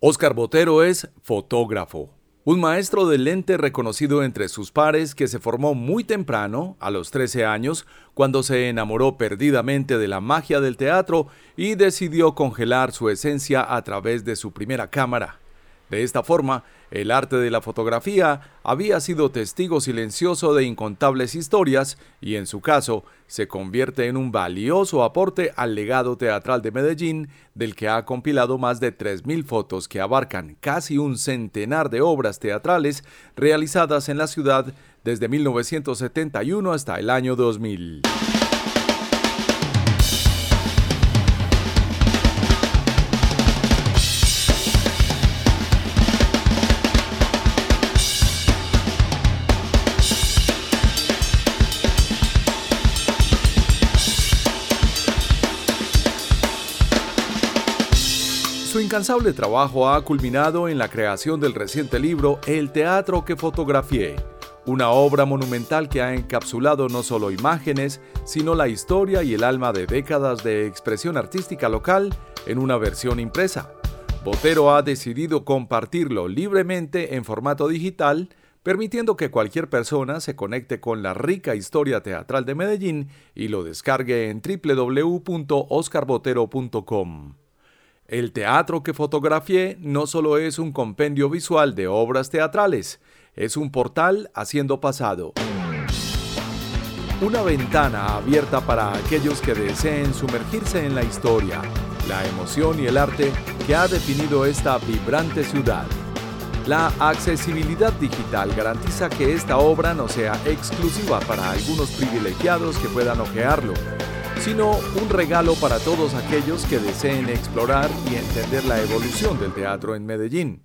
Oscar Botero es fotógrafo, un maestro de lente reconocido entre sus pares que se formó muy temprano, a los 13 años, cuando se enamoró perdidamente de la magia del teatro y decidió congelar su esencia a través de su primera cámara. De esta forma, el arte de la fotografía había sido testigo silencioso de incontables historias y en su caso se convierte en un valioso aporte al legado teatral de Medellín, del que ha compilado más de 3.000 fotos que abarcan casi un centenar de obras teatrales realizadas en la ciudad desde 1971 hasta el año 2000. Incansable trabajo ha culminado en la creación del reciente libro El teatro que fotografié, una obra monumental que ha encapsulado no solo imágenes, sino la historia y el alma de décadas de expresión artística local en una versión impresa. Botero ha decidido compartirlo libremente en formato digital, permitiendo que cualquier persona se conecte con la rica historia teatral de Medellín y lo descargue en www.oscarbotero.com. El teatro que fotografié no solo es un compendio visual de obras teatrales, es un portal haciendo pasado. Una ventana abierta para aquellos que deseen sumergirse en la historia, la emoción y el arte que ha definido esta vibrante ciudad. La accesibilidad digital garantiza que esta obra no sea exclusiva para algunos privilegiados que puedan ojearlo, sino un regalo para todos aquellos que deseen explorar y entender la evolución del teatro en Medellín.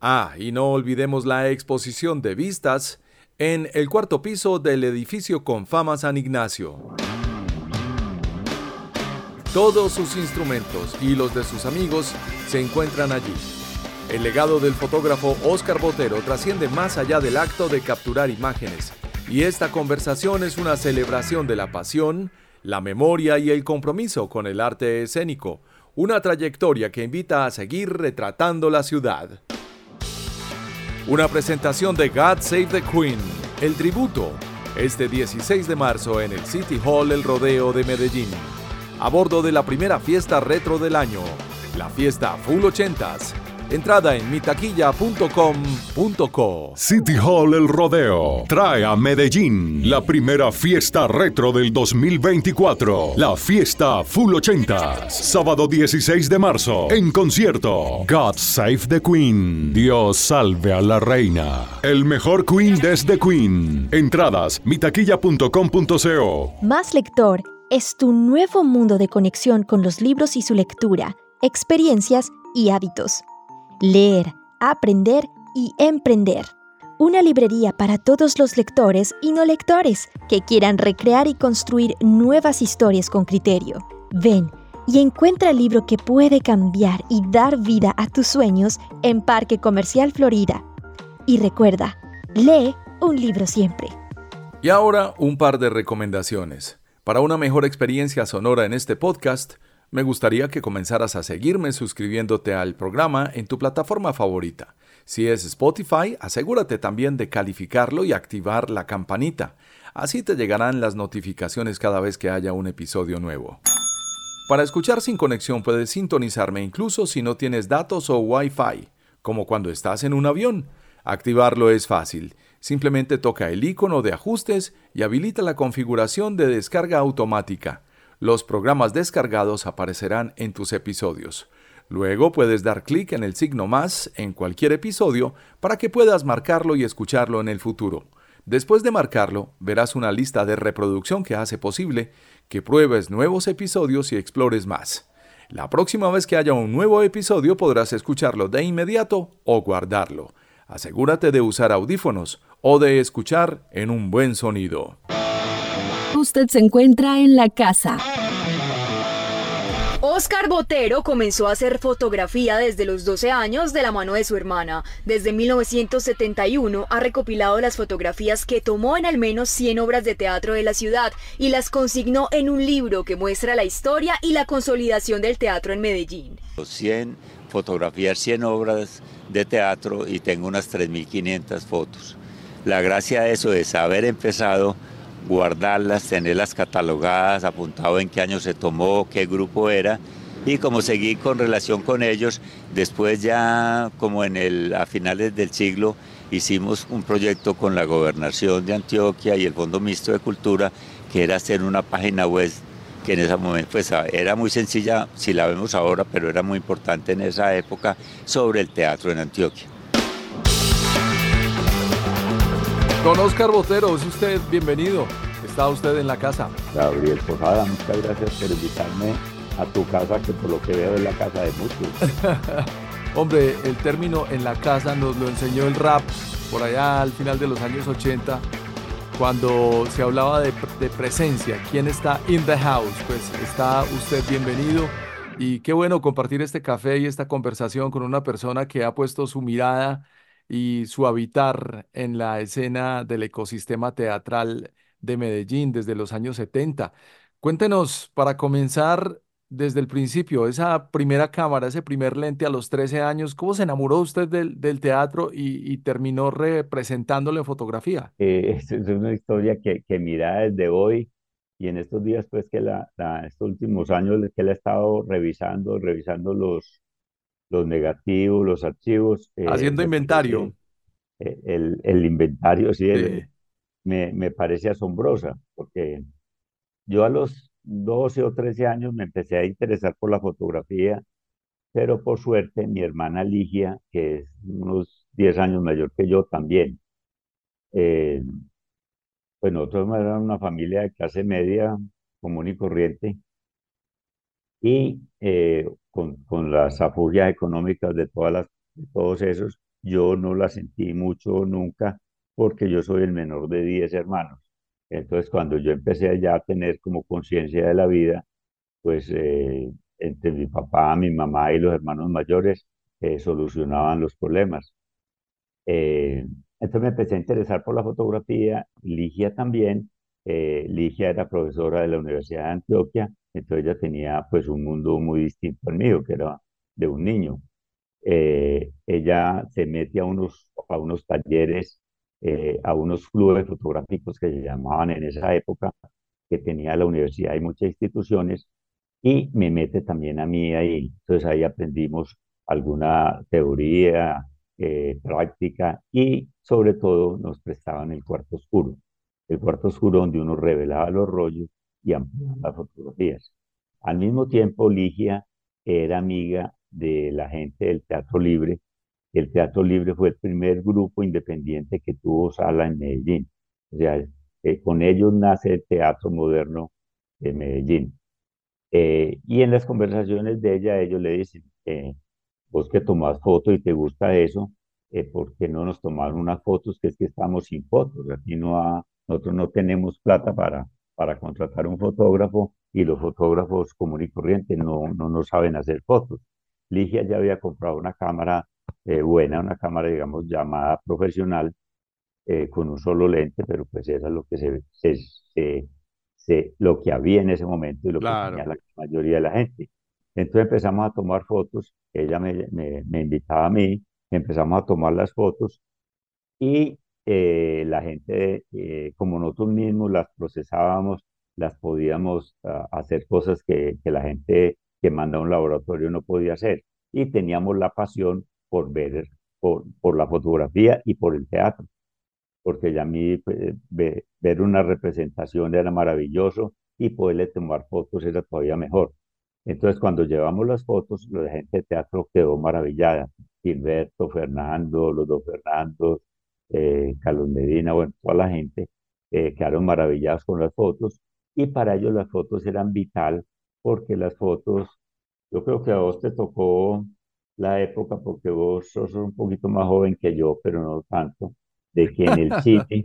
Ah, y no olvidemos la exposición de vistas en el cuarto piso del edificio con fama San Ignacio. Todos sus instrumentos y los de sus amigos se encuentran allí. El legado del fotógrafo Oscar Botero trasciende más allá del acto de capturar imágenes, y esta conversación es una celebración de la pasión, la memoria y el compromiso con el arte escénico, una trayectoria que invita a seguir retratando la ciudad. Una presentación de God Save the Queen, el tributo, este 16 de marzo en el City Hall El Rodeo de Medellín, a bordo de la primera fiesta retro del año, la fiesta Full 80s, Entrada en mitaquilla.com.co. City Hall El Rodeo trae a Medellín la primera fiesta retro del 2024. La fiesta Full 80. Sábado 16 de marzo. En concierto. God Save the Queen. Dios salve a la reina. El mejor Queen desde Queen. Entradas mitaquilla.com.co. Más lector es tu nuevo mundo de conexión con los libros y su lectura, experiencias y hábitos leer, aprender y emprender. Una librería para todos los lectores y no lectores que quieran recrear y construir nuevas historias con criterio. Ven y encuentra el libro que puede cambiar y dar vida a tus sueños en Parque Comercial Florida. Y recuerda, lee un libro siempre. Y ahora un par de recomendaciones. Para una mejor experiencia sonora en este podcast, me gustaría que comenzaras a seguirme suscribiéndote al programa en tu plataforma favorita. Si es Spotify, asegúrate también de calificarlo y activar la campanita. Así te llegarán las notificaciones cada vez que haya un episodio nuevo. Para escuchar sin conexión puedes sintonizarme incluso si no tienes datos o Wi-Fi, como cuando estás en un avión. Activarlo es fácil. Simplemente toca el icono de ajustes y habilita la configuración de descarga automática los programas descargados aparecerán en tus episodios. Luego puedes dar clic en el signo más en cualquier episodio para que puedas marcarlo y escucharlo en el futuro. Después de marcarlo, verás una lista de reproducción que hace posible que pruebes nuevos episodios y explores más. La próxima vez que haya un nuevo episodio podrás escucharlo de inmediato o guardarlo. Asegúrate de usar audífonos o de escuchar en un buen sonido usted se encuentra en la casa. Oscar Botero comenzó a hacer fotografía desde los 12 años de la mano de su hermana. Desde 1971 ha recopilado las fotografías que tomó en al menos 100 obras de teatro de la ciudad y las consignó en un libro que muestra la historia y la consolidación del teatro en Medellín. 100 fotografiar 100 obras de teatro y tengo unas 3.500 fotos. La gracia de eso es haber empezado, guardarlas, tenerlas catalogadas, apuntado en qué año se tomó, qué grupo era y como seguí con relación con ellos, después ya como en el, a finales del siglo hicimos un proyecto con la gobernación de Antioquia y el Fondo Mixto de Cultura, que era hacer una página web que en ese momento pues, era muy sencilla, si la vemos ahora, pero era muy importante en esa época, sobre el teatro en Antioquia. Don Oscar Botero, es usted bienvenido. Está usted en la casa. Gabriel Posada, muchas gracias por invitarme a tu casa, que por lo que veo es la casa de muchos. Hombre, el término en la casa nos lo enseñó el rap por allá al final de los años 80, cuando se hablaba de, de presencia. ¿Quién está in the house? Pues está usted bienvenido. Y qué bueno compartir este café y esta conversación con una persona que ha puesto su mirada y su habitar en la escena del ecosistema teatral de Medellín desde los años 70. Cuéntenos, para comenzar, desde el principio, esa primera cámara, ese primer lente a los 13 años, ¿cómo se enamoró usted del, del teatro y, terminó representándolo en fotografía? Eh, es una historia que, que mira desde hoy y en estos días, pues que la, estos últimos años que él ha estado revisando, revisando los, los negativos, los archivos. Eh, Haciendo inventario. El, el, inventario, sí, me, me parece asombrosa, porque yo a los 12 o 13 años me empecé a interesar por la fotografía, pero por suerte mi hermana Ligia, que es unos 10 años mayor que yo también, eh, pues nosotros éramos una familia de clase media común y corriente, y eh, con, con, las afugias económicas de, todas las, de todos esos, yo no la sentí mucho nunca, porque yo soy el menor de 10 hermanos. Entonces, cuando yo empecé ya a tener como conciencia de la vida, pues eh, entre mi papá, mi mamá y los hermanos mayores eh, solucionaban los problemas. Entonces me empecé a interesar por la fotografía, Ligia también. Ligia era profesora de la Universidad de Antioquia, entonces ella tenía pues un mundo muy distinto al mío, que era de un niño. ella se mete a unos, a unos talleres eh, a unos clubes fotográficos que se llamaban en esa época, que tenía la universidad y muchas instituciones, y me mete también a mí ahí. Entonces ahí aprendimos alguna teoría, eh, práctica y sobre todo nos prestaban el cuarto oscuro. El cuarto oscuro donde uno revelaba los rollos y ampliaba las fotografías. Al mismo tiempo, Ligia era amiga de la gente del Teatro Libre el Teatro Libre fue el primer grupo independiente que tuvo sala en Medellín. O sea, eh, con ellos nace el Teatro Moderno de Medellín. Eh, y en las conversaciones de ella, ellos le dicen, eh, vos que tomás fotos y te gusta eso, ¿por qué no nos tomaron unas fotos? Que es que estamos sin fotos. Aquí no nosotros no tenemos plata para, para contratar un fotógrafo y los fotógrafos común y corriente no, no, no saben hacer fotos. Ligia ya había comprado una cámara eh, buena, una cámara, digamos, llamada profesional, eh, con un solo lente, pero pues eso es lo que se, se, se, lo que había en ese momento y lo que tenía la mayoría de la gente. Entonces empezamos a tomar fotos, ella me, me, me invitaba a mí, empezamos a tomar las fotos y eh, la gente, como nosotros mismos las procesábamos, las podíamos ah, hacer cosas que, que la gente que manda a un laboratorio no podía hacer. Y teníamos la pasión por ver, por, por la fotografía y por el teatro, porque ya a mí pues, ver una representación era maravilloso y poderle tomar fotos era todavía mejor. Entonces, cuando llevamos las fotos, la gente de teatro quedó maravillada. Gilberto, Fernando, los dos Fernandos, eh, Carlos Medina, bueno, toda la gente eh, quedaron maravillados con las fotos. Y para ellos las fotos eran vital porque las fotos, yo creo que a vos te tocó la época, porque vos sos un poquito más joven que yo, pero no tanto, de que en el cine,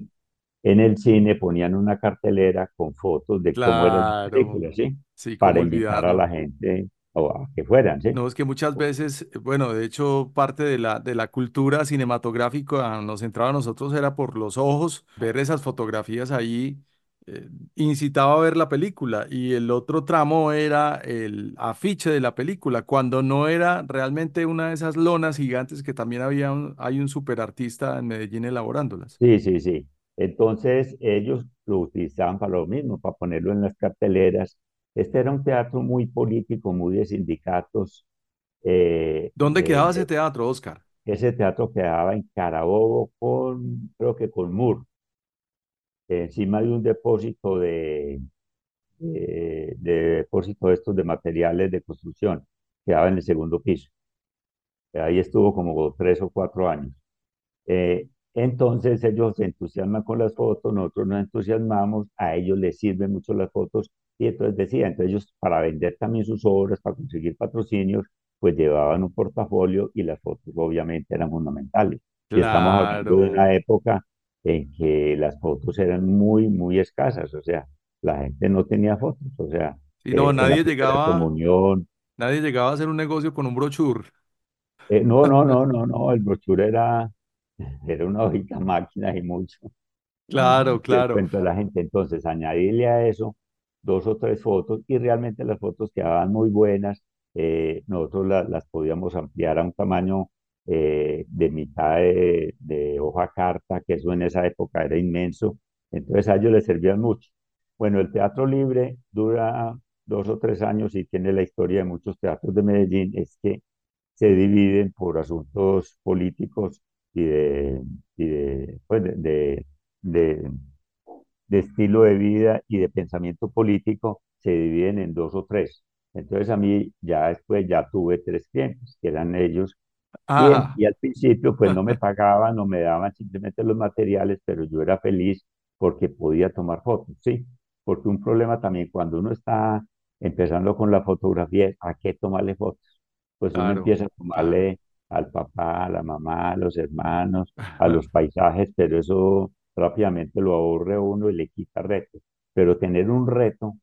en el cine ponían una cartelera con fotos de cómo era la película, ¿sí? Para invitar a la gente o a que fueran, ¿sí? No, es que muchas veces, bueno, de hecho, parte de la, de la cultura cinematográfica nos entraba a nosotros era por los ojos, ver esas fotografías ahí eh, incitaba a ver la película y el otro tramo era el afiche de la película, cuando no era realmente una de esas lonas gigantes que también había un- hay un superartista en Medellín elaborándolas. Sí, sí, sí. Entonces ellos lo utilizaban para lo mismo, para ponerlo en las carteleras. Este era un teatro muy político, muy de sindicatos. eh, ¿Dónde quedaba ese eh, teatro, Oscar? ese teatro quedaba en Carabobo con, creo que con Mur, encima de un depósito de, de, de depósito de estos de materiales de construcción. Quedaba en el segundo piso. Ahí estuvo como tres o cuatro años. Eh, entonces ellos se entusiasman con las fotos, nosotros nos entusiasmamos, a ellos les sirven mucho las fotos y entonces decía, entonces ellos para vender también sus obras, para conseguir patrocinios, pues llevaban un portafolio y las fotos obviamente eran fundamentales. Y estamos hablando de Claro. una época en que las fotos eran muy, muy escasas, o sea, la gente no tenía fotos, o sea, Sí, no, eh, nadie llegaba, comunión, nadie llegaba a hacer un negocio con un brochure. eh, no, no, no, no, no, el brochure era, era una hojita máquina y mucho. Claro, claro. a la gente, entonces añadirle a eso dos o tres fotos y realmente las fotos quedaban muy buenas. eh, nosotros la- las podíamos ampliar a un tamaño eh, de mitad de, de hoja carta, que eso en esa época era inmenso. Entonces a ellos les servían mucho. Bueno, el teatro libre dura dos o tres años y tiene la historia de muchos teatros de Medellín, es que se dividen por asuntos políticos y de, y de, pues de, de- de- estilo de vida y de pensamiento político, se dividen en dos o tres. Entonces a mí ya después ya tuve tres clientes, que eran ellos, y, Ah, y al principio pues no me pagaban, no me daban simplemente los materiales, pero yo era feliz porque podía tomar fotos, ¿sí? Porque un problema también cuando uno está empezando con la fotografía es a qué tomarle fotos. Pues uno claro, empieza a tomarle al papá, a la mamá, a los hermanos, a los paisajes, pero eso rápidamente lo aburre uno y le quita reto. Pero tener un reto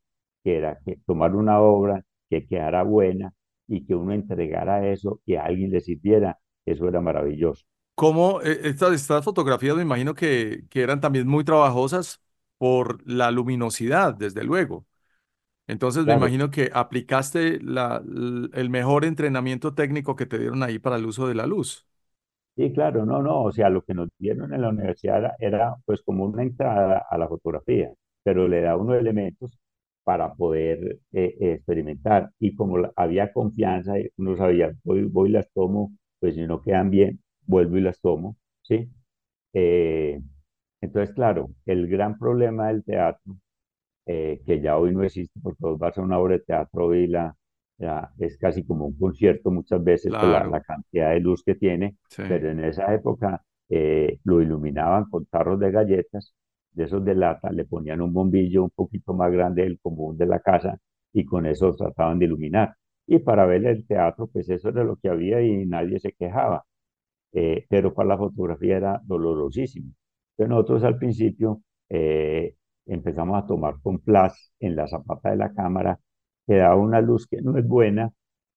que era que tomar una obra que quedara buena y que uno entregara eso y a alguien le sirviera, eso era maravilloso. ¿Cómo eh, estas, estas fotografías me imagino que, que eran también muy trabajosas por la luminosidad, desde luego? Entonces me imagino que aplicaste la, el mejor entrenamiento técnico que te dieron ahí para el uso de la luz. Sí, claro, no, no, o sea, lo que nos dieron en la universidad era, pues como una entrada a la fotografía, pero le da unos elementos para poder eh, eh, experimentar y como había confianza, uno sabía, voy, voy las tomo, pues si no quedan bien, vuelvo y las tomo, ¿sí? Eh, entonces, claro, el gran problema del teatro que ya hoy no existe porque vos vas a una obra de teatro y la, es casi como un concierto muchas veces por la, la cantidad de luz que tiene, sí. pero en esa época eh, lo iluminaban con tarros de galletas, de esos de lata, le ponían un bombillo un poquito más grande del común de la casa y con eso trataban de iluminar. Y para ver el teatro, pues eso era lo que había y nadie se quejaba eh, pero para la fotografía era dolorosísimo. Entonces nosotros al principio eh, empezamos a tomar con flash en la zapata de la cámara, que da una luz que no es buena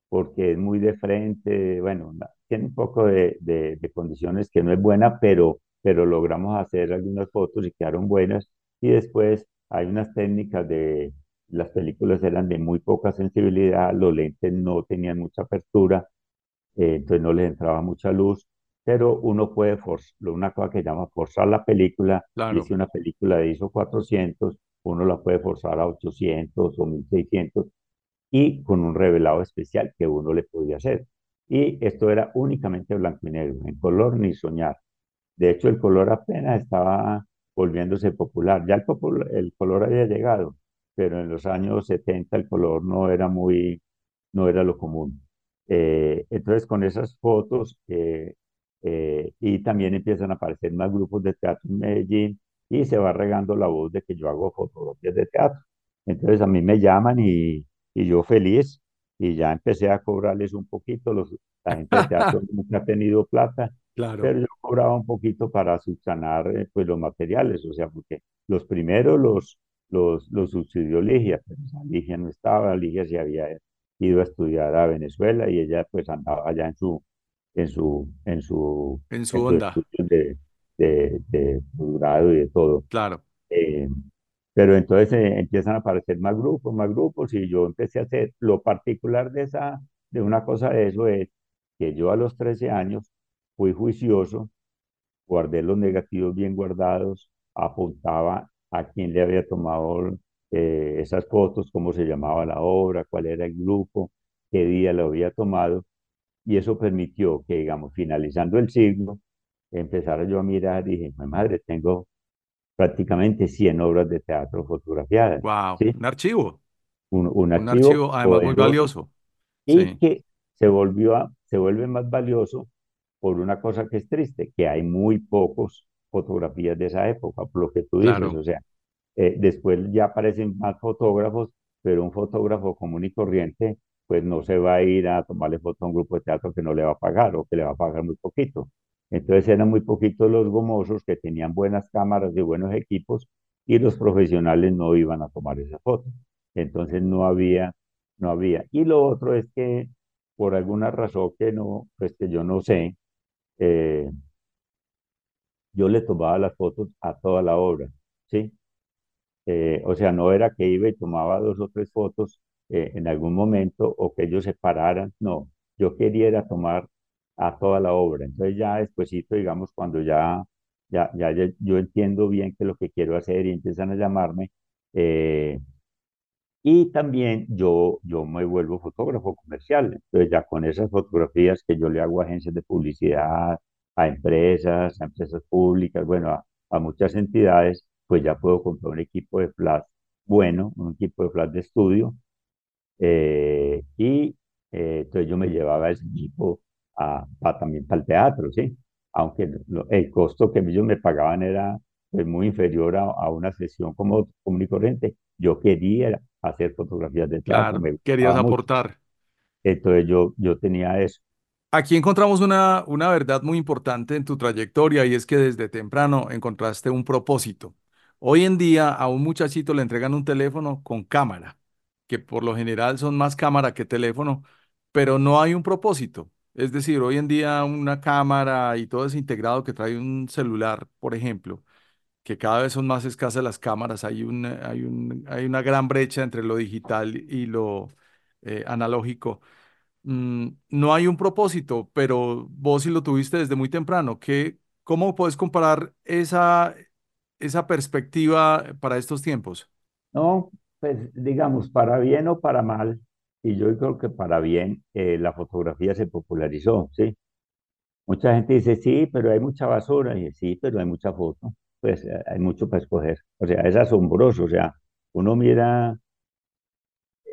porque es muy de frente, bueno, tiene un poco de, de- de condiciones que no es buena, pero, pero logramos hacer algunas fotos y quedaron buenas. Y después hay unas técnicas de, las películas eran de muy poca sensibilidad, los lentes no tenían mucha apertura, eh, entonces no les entraba mucha luz, pero uno puede forzar, una cosa que llama forzar la película, Claro. si una película de ISO 400, uno la puede forzar a 800 o 1600 y con un revelado especial que uno le podía hacer. Y esto era únicamente blanco y negro, en color ni soñar. De hecho, el color apenas estaba volviéndose popular. Ya el, popul- el color había llegado, pero en los años 70 el color no era muy, no era lo común. Eh, entonces, con esas fotos, eh, eh, y también empiezan a aparecer más grupos de teatro en Medellín, y se va regando la voz de que yo hago fotografías de teatro. Entonces, a mí me llaman y, y yo feliz, y ya empecé a cobrarles un poquito. Los, la gente de teatro nunca ha tenido plata Claro. pero yo cobraba un poquito para subsanar eh, pues los materiales, o sea, porque los primeros los, los, los subsidió Ligia, pero Ligia no estaba, Ligia se había ido a estudiar a Venezuela y ella pues andaba allá en su, en su, en su, En su en sus onda. de, de, de posgrado y de todo. Claro. Eh, Pero entonces eh, empiezan a aparecer más grupos, más grupos, y yo empecé a hacer, lo particular de, esa, de una cosa de eso es que yo a los 13 años fui juicioso, guardé los negativos bien guardados, apuntaba a quién le había tomado eh, esas fotos, cómo se llamaba la obra, cuál era el grupo, qué día lo había tomado, y eso permitió que, digamos, finalizando el siglo, empezara yo a mirar y dije, mi madre, tengo prácticamente 100 obras de teatro fotografiadas. ¡Wow! Un archivo. Un, un, archivo, además muy valioso. Y que se, volvió a, se vuelve más valioso por una cosa que es triste, que hay muy pocos fotografías de esa época, por lo que tú dices, o sea, eh, después ya aparecen más fotógrafos, pero un fotógrafo común y corriente, pues no se va a ir a tomarle foto a un grupo de teatro que no le va a pagar o que le va a pagar muy poquito. Entonces eran muy poquitos los gomosos que tenían buenas cámaras de buenos equipos y los profesionales no iban a tomar esa foto. Entonces no había, no había. Y lo otro es que por alguna razón que no, pues que yo no sé, eh, yo le tomaba las fotos a toda la obra, ¿sí? Eh, o sea, no era que iba y tomaba dos o tres fotos eh, en algún momento o que ellos se pararan, no, yo quería tomar a toda la obra. Entonces ya despuesito, digamos, cuando ya, ya, ya, yo entiendo bien qué es lo que quiero hacer y empiezan a llamarme, eh, y también yo, yo me vuelvo fotógrafo comercial. Entonces ya con esas fotografías que yo le hago a agencias de publicidad, a empresas, a empresas públicas, bueno, a, muchas entidades, pues ya puedo comprar un equipo de flash bueno, un equipo de flash de estudio. Eh, y eh, entonces yo me llevaba ese equipo a, también para el teatro, ¿sí? Aunque el costo que ellos me pagaban era pues, muy inferior a, una sesión como común y corriente. Yo quería hacer fotografías de teatro. Claro, querías aportar. Entonces yo, yo tenía eso. Aquí encontramos una, una verdad muy importante en tu trayectoria y es que desde temprano encontraste un propósito. Hoy en día a un muchachito le entregan un teléfono con cámara, que por lo general son más cámara que teléfono, pero no hay un propósito. Es decir, hoy en día una cámara y todo ese integrado que trae un celular, por ejemplo, que cada vez son más escasas las cámaras, hay, un, hay, un, hay una gran brecha entre lo digital y lo eh, analógico. Mm, no hay un propósito, pero vos sí lo tuviste desde muy temprano. ¿Qué, ¿Cómo puedes comparar esa, esa perspectiva para estos tiempos? No, pues digamos, para bien o para mal, y yo creo que para bien eh, la fotografía se popularizó, ¿sí? Mucha gente dice, sí, pero hay mucha basura, y sí, pero hay mucha foto, pues eh, hay mucho para escoger, o sea, es asombroso, o sea, uno mira,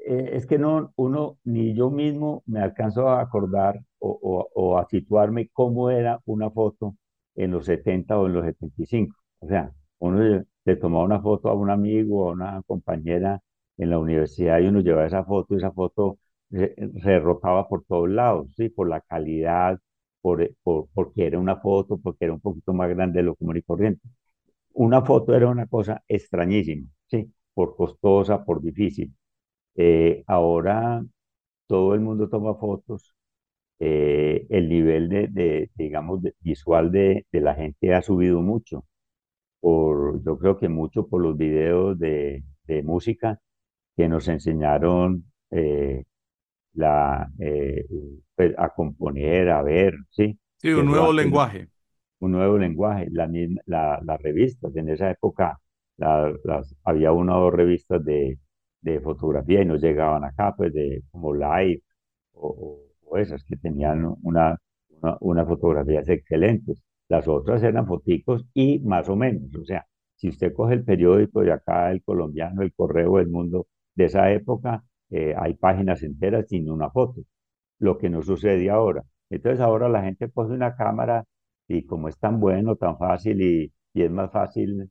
eh, es que no, uno, ni yo mismo me alcanzo a acordar o, o, a situarme cómo era una foto en los 70 o en los 75, o sea, uno le tomaba una foto a un amigo o a una compañera en la universidad y uno llevaba esa foto y esa foto se, rotaba por todos lados, ¿sí? por la calidad, por, por, porque era una foto, porque era un poquito más grande de lo común y corriente. Una foto era una cosa extrañísima, ¿sí? por costosa, por difícil. Eh, ahora todo el mundo toma fotos, eh, el nivel de, de digamos, visual de, de, la gente ha subido mucho. Por, yo creo que mucho por los videos de, de música que nos enseñaron eh, la, eh, pues, a componer, a ver, ¿sí? Sí, un nuevo lenguaje. Un nuevo lenguaje. La, la, las revistas, en esa época las, había una o dos revistas de, de fotografía y nos llegaban acá, pues, de como Live o, o esas que tenían una, una, unas fotografías excelentes. Las otras eran foticos y más o menos, o sea, si usted coge el periódico de acá, el colombiano, el correo del mundo, de esa época eh, hay páginas enteras sin una foto, lo que no sucede ahora. Entonces ahora la gente pone una cámara y como es tan bueno, tan fácil y, y es más fácil,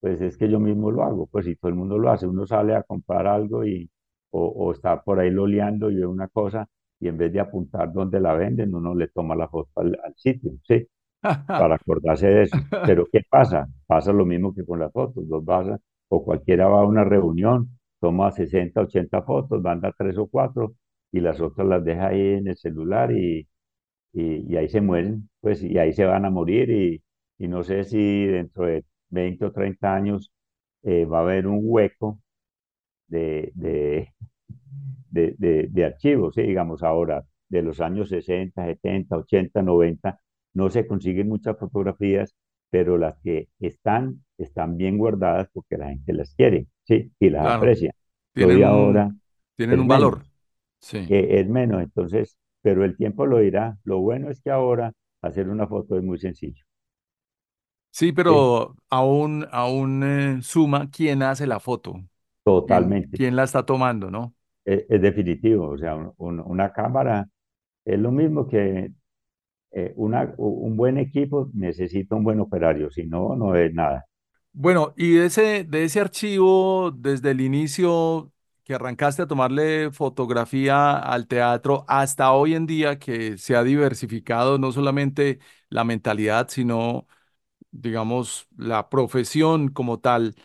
pues es que yo mismo lo hago, pues si todo el mundo lo hace, uno sale a comprar algo y, o, o está por ahí loleando y ve una cosa y en vez de apuntar dónde la venden, uno le toma la foto al, sitio, ¿sí? Para acordarse de eso. Pero ¿qué pasa? Pasa lo mismo que con las fotos, los vas o cualquiera va a una reunión toma 60, 80 fotos, manda tres o cuatro y las otras las deja ahí en el celular y, y, ahí se mueren, pues, y ahí se van a morir y, y, no sé si dentro de 20 o 30 años eh, va a haber un hueco de, de, de, archivos, digamos ahora, de los años 60, 70, 80, 90, no se consiguen muchas fotografías, pero las que están, están bien guardadas porque la gente las quiere, ¿sí? Y las aprecia. Tienen, ahora tienen un valor. sí. Que es menos, entonces, pero el tiempo lo dirá. Lo bueno es que ahora hacer una foto es muy sencillo. Sí, pero aún, aún eh, suma quién hace la foto. Totalmente. ¿Quién, la está tomando, no? Es, definitivo, o sea, una cámara es lo mismo que eh, un buen equipo necesita un buen operario, si no, no es nada. Bueno, y de ese, de ese archivo, desde el inicio que arrancaste a tomarle fotografía al teatro hasta hoy en día que se ha diversificado no solamente la mentalidad, sino digamos, la profesión como tal,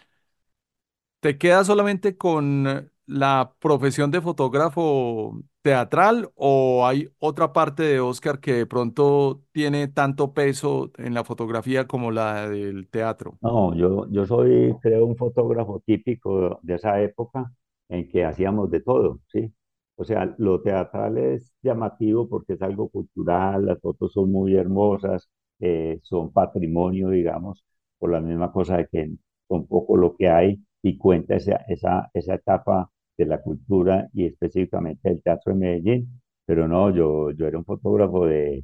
¿te quedas solamente con la profesión de fotógrafo teatral o hay otra parte de Oscar que de pronto tiene tanto peso en la fotografía como la del teatro? No, yo, yo soy, creo, un fotógrafo típico de esa época en que hacíamos de todo, ¿sí? O sea, lo teatral es llamativo porque es algo cultural, las fotos son muy hermosas, eh, son patrimonio, digamos, por la misma cosa de que son poco lo que hay y cuenta esa, esa, esa etapa de la cultura y específicamente del teatro de Medellín. Pero no, yo, yo era un fotógrafo de,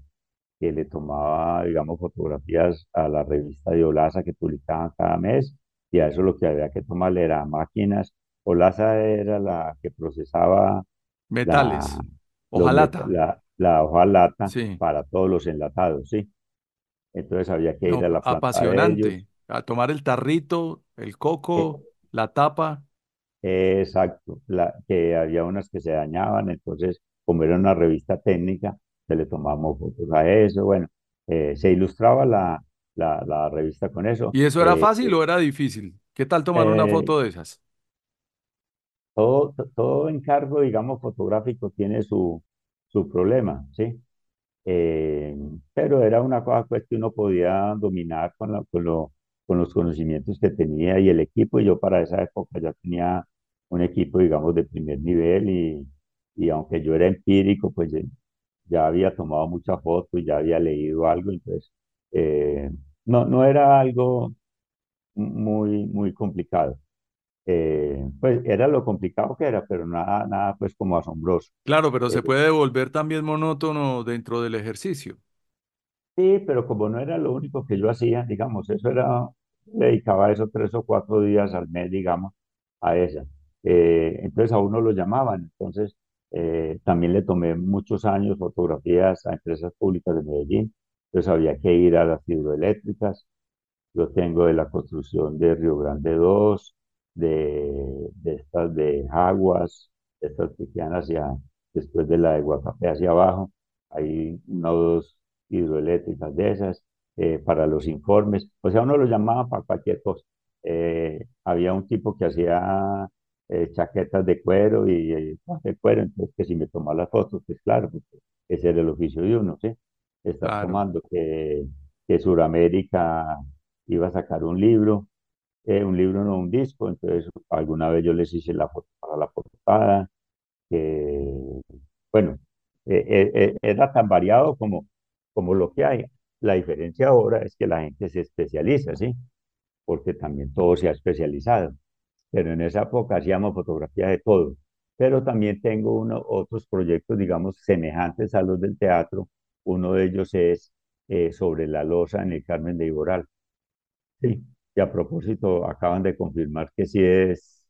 que le tomaba, digamos, fotografías a la revista de Olaza que publicaban cada mes y a eso lo que había que tomarle era máquinas. Olaza era la que procesaba metales, hojalata. La, la hojalata para todos los enlatados, ¿sí? Entonces había que ir a la planta Apasionante. A tomar el tarrito, el coco, eh, la tapa. Exacto. La, que había unas que se dañaban, entonces, como era una revista técnica, se le tomamos fotos a eso. Bueno, eh, se ilustraba la, la, la, revista con eso. ¿Y eso era eh, fácil o era difícil? ¿Qué tal tomar una foto de esas? Todo, todo encargo, digamos, fotográfico tiene su, su problema, ¿sí? Eh, pero era una cosa pues, que uno podía dominar con, con, lo, con, los conocimientos que tenía y el equipo. Y yo para esa época ya tenía un equipo, digamos, de primer nivel y, y aunque yo era empírico, pues ya había tomado muchas fotos ya había leído algo, entonces eh, no, no era algo muy, muy complicado. Eh, pues era lo complicado que era, pero nada, nada pues como asombroso. Claro, pero se eh, puede volver también monótono dentro del ejercicio. Sí, pero como no era lo único que yo hacía, digamos, eso era, dedicaba esos tres o cuatro días al mes, digamos, a esa. Eh, entonces a uno lo llamaban, entonces también le tomé muchos años fotografías a empresas públicas de Medellín, entonces había que ir a las hidroeléctricas, yo tengo de la construcción de Río Grande 2, de, de estas de aguas, estas que quedan hacia, después de la de Guacapé hacia abajo, hay una o dos hidroeléctricas de esas eh, para los informes, o sea, uno lo llamaba para cualquier cosa. Eh, había un tipo que hacía eh, chaquetas de cuero y de cuero, entonces que si me tomaba las fotos, pues claro, ese era el oficio de uno, ¿sí? Estás tomando que, que Suramérica iba a sacar un libro eh, un libro, no un disco, entonces alguna vez yo les hice la foto para la portada, que, bueno, eh, eh, era tan variado como, como lo que hay. La diferencia ahora es que la gente se especializa, ¿sí? Porque también todo se ha especializado. Pero en esa época hacíamos fotografía de todo. Pero también tengo uno, otros proyectos, digamos, semejantes a los del teatro. Uno de ellos es sobre la losa en el Carmen de Iboral. Sí, y a propósito, acaban de confirmar que sí es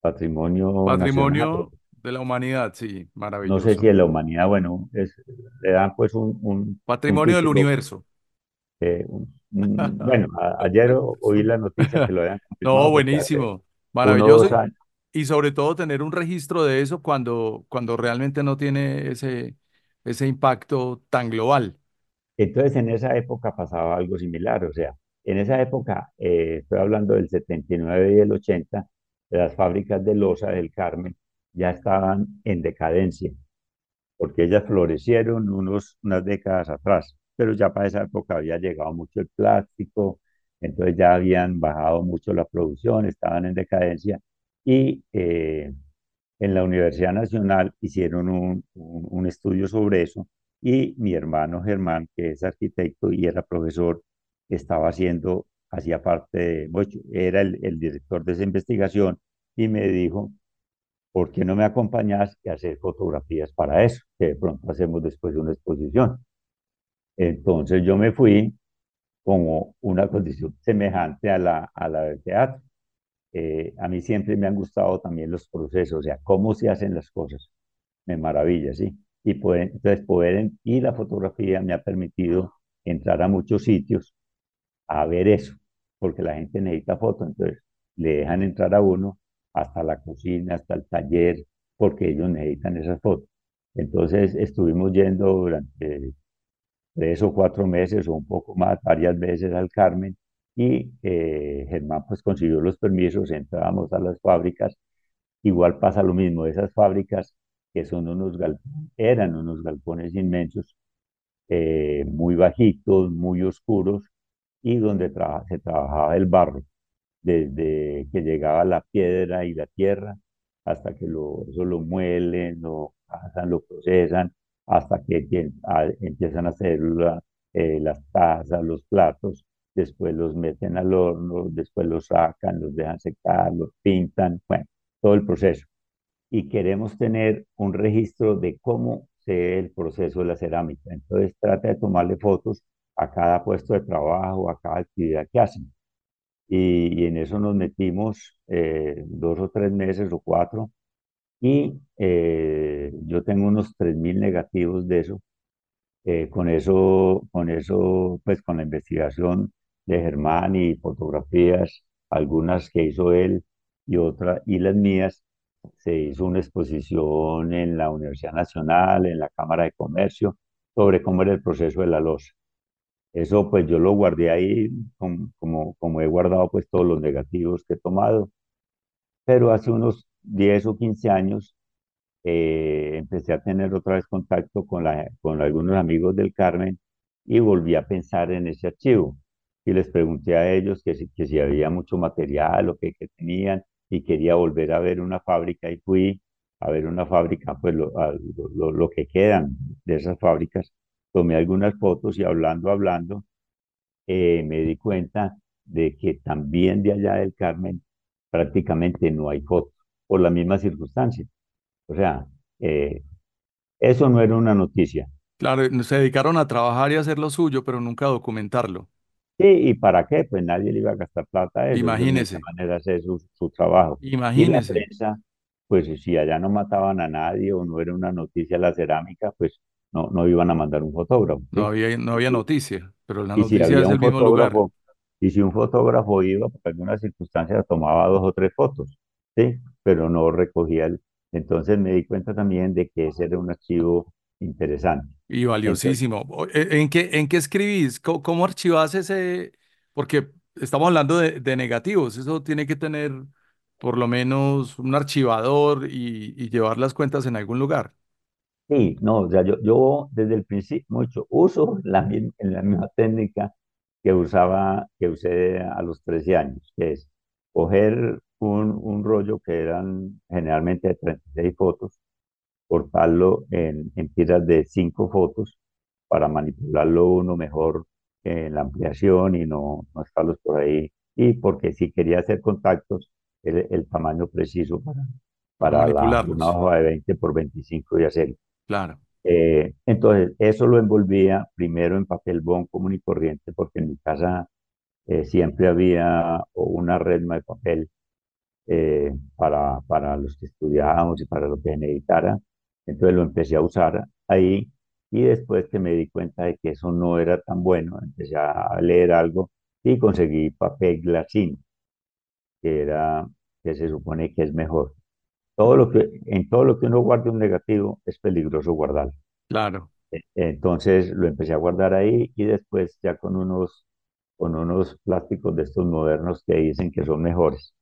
patrimonio. Patrimonio de la humanidad, sí, maravilloso. No sé si de la humanidad, bueno, es, le dan pues un... patrimonio del universo. Eh, bueno, ayer oí la noticia que lo habían. No, buenísimo, maravilloso. Y sobre todo tener un registro de eso cuando, cuando realmente no tiene ese, ese impacto tan global. Entonces, en esa época pasaba algo similar, o sea, en esa época, eh, estoy hablando del 79 y el 80, las fábricas de losa del Carmen ya estaban en decadencia, porque ellas florecieron unos, unas décadas atrás, pero ya para esa época había llegado mucho el plástico, entonces ya habían bajado mucho la producción, estaban en decadencia y eh, en la Universidad Nacional hicieron un, un, estudio sobre eso y mi hermano Germán, que es arquitecto y era profesor, estaba haciendo, hacía parte de, era el, director de esa investigación y me dijo, ¿por qué no me acompañas y hacer fotografías para eso? Que de pronto hacemos después de una exposición. Entonces yo me fui como una condición semejante a la, a la del teatro. Eh, a mí siempre me han gustado también los procesos, o sea, cómo se hacen las cosas. Me maravilla, ¿sí? Y entonces poder, y la fotografía me ha permitido entrar a muchos sitios a ver eso, porque la gente necesita fotos, entonces le dejan entrar a uno hasta la cocina, hasta el taller, porque ellos necesitan esas fotos. Entonces estuvimos yendo durante tres o cuatro meses o un poco más, varias veces al Carmen, y eh, Germán pues consiguió los permisos, entrábamos a las fábricas, igual pasa lo mismo, esas fábricas que son unos galpones, eran unos galpones inmensos, eh, muy bajitos, muy oscuros, y donde se trabajaba el barro, desde que llegaba la piedra y la tierra, hasta que lo, eso lo muelen, lo pasan, lo procesan, hasta que empiezan a hacer eh, las tazas, los platos, después los meten al horno, después los sacan, los dejan secar, los pintan, bueno, todo el proceso. Y queremos tener un registro de cómo se ve el proceso de la cerámica. Entonces trata de tomarle fotos a cada puesto de trabajo, a cada actividad que hacen. Y, en eso nos metimos eh, dos o tres meses o cuatro y eh, yo tengo unos 3.000 negativos de eso. Eh, con eso, con eso, pues con la investigación de Germán y fotografías, algunas que hizo él y otras, y las mías, se hizo una exposición en la Universidad Nacional, en la Cámara de Comercio, sobre cómo era el proceso de la losa. Eso pues yo lo guardé ahí como, como, como he guardado pues todos los negativos que he tomado. Pero hace unos 10 o 15 años eh, empecé a tener otra vez contacto con, la, con algunos amigos del Carmen y volví a pensar en ese archivo. Y les pregunté a ellos que si, que si había mucho material o que, que tenían y quería volver a ver una fábrica y fui a ver una fábrica, pues lo, lo, lo que quedan de esas fábricas. Tomé algunas fotos y hablando, hablando, eh, me di cuenta de que también de allá del Carmen prácticamente no hay fotos por la misma circunstancia. O sea, eh, eso no era una noticia. Claro, se dedicaron a trabajar y a hacer lo suyo, pero nunca a documentarlo. Sí, ¿y para qué? Pues nadie le iba a gastar plata a eso. Imagínese. De manera hacer su, su trabajo. Imagínese. Y la prensa, pues si allá no mataban a nadie o no era una noticia la cerámica, pues no, no iban a mandar un fotógrafo. No, había, no había noticia, pero la noticia si es el mismo lugar. y si un fotógrafo iba, por alguna circunstancia, tomaba dos o tres fotos, ¿sí? Pero no recogía el... Entonces me di cuenta también de que ese era un archivo interesante. Y valiosísimo. O- ¿e- ¿En qué, en qué escribís? ¿Cómo, cómo archivás ese? Porque estamos hablando de, de negativos. Eso tiene que tener por lo menos un archivador y, y llevar las cuentas en algún lugar. Sí, no, o sea, yo, yo desde el principio mucho uso la, la misma técnica que usaba, que usé a los 13 años, que es coger un, un rollo que eran generalmente de 36 fotos, cortarlo en, en tiras de 5 fotos para manipularlo uno mejor en la ampliación y no, no estarlos por ahí. Y porque si quería hacer contactos, el, el tamaño preciso para, Para la, una hoja de 20 por 25 y hacerlo. Claro. Eh, entonces, eso lo envolvía primero en papel bond común y corriente, porque en mi casa eh, siempre había una redma de papel eh, para, para los que estudiábamos y para lo que necesitara. Entonces lo empecé a usar ahí y después que me di cuenta de que eso no era tan bueno, empecé a leer algo y conseguí papel glacín, que era, que se supone que es mejor. Todo lo que, en todo lo que uno guarde un negativo es peligroso guardarlo. Claro. E- Entonces lo empecé a guardar ahí y después ya con unos, con unos plásticos de estos modernos que dicen que son mejores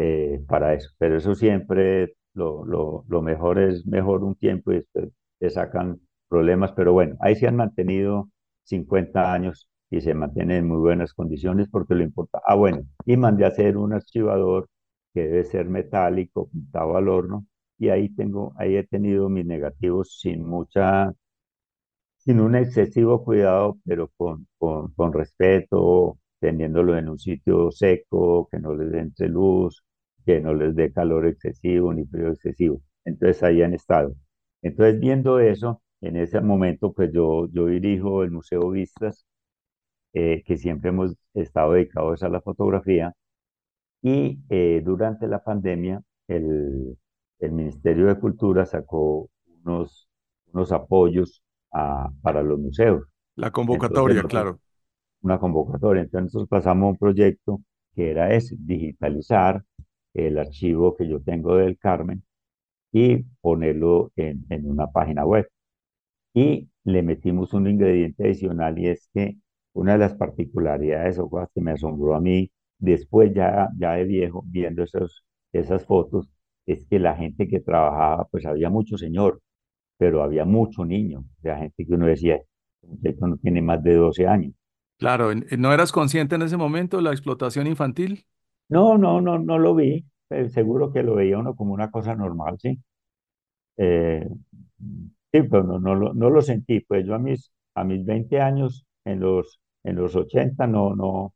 eh, para eso. Pero eso siempre, lo, lo, mejor es mejor un tiempo y después te sacan problemas. Pero bueno, ahí se han mantenido 50 años y se mantiene en muy buenas condiciones porque lo importa. Ah, bueno, y mandé a hacer un archivador que debe ser metálico, pintado al horno, y ahí tengo, ahí he tenido mis negativos sin mucha, sin un excesivo cuidado, pero con, con, con respeto, teniéndolo en un sitio seco, que no les entre luz, que no les dé calor excesivo ni frío excesivo. Entonces ahí han estado. Entonces viendo eso, en ese momento pues yo, yo dirijo el Museo Vistas, eh, que siempre hemos estado dedicados a la fotografía, y eh, durante la pandemia el, el, Ministerio de Cultura sacó unos, unos apoyos a, para los museos. La convocatoria, claro. Una convocatoria. Entonces pasamos un proyecto que era ese, digitalizar el archivo que yo tengo del Carmen y ponerlo en, en una página web. Y le metimos un ingrediente adicional y es que una de las particularidades o cosas que me asombró a mí después ya, ya de viejo, viendo esos, esas fotos, es que la gente que trabajaba, pues había mucho señor, pero había mucho niño, o sea, gente que uno decía, esto no tiene más de 12 años. Claro, ¿no eras consciente en ese momento de la explotación infantil? No, no, no, no lo vi, pero seguro que lo veía uno como una cosa normal, sí. Eh, sí, pero no, no, lo, no lo sentí, pues yo a mis, a mis 20 años, en los, en los 80, no, no,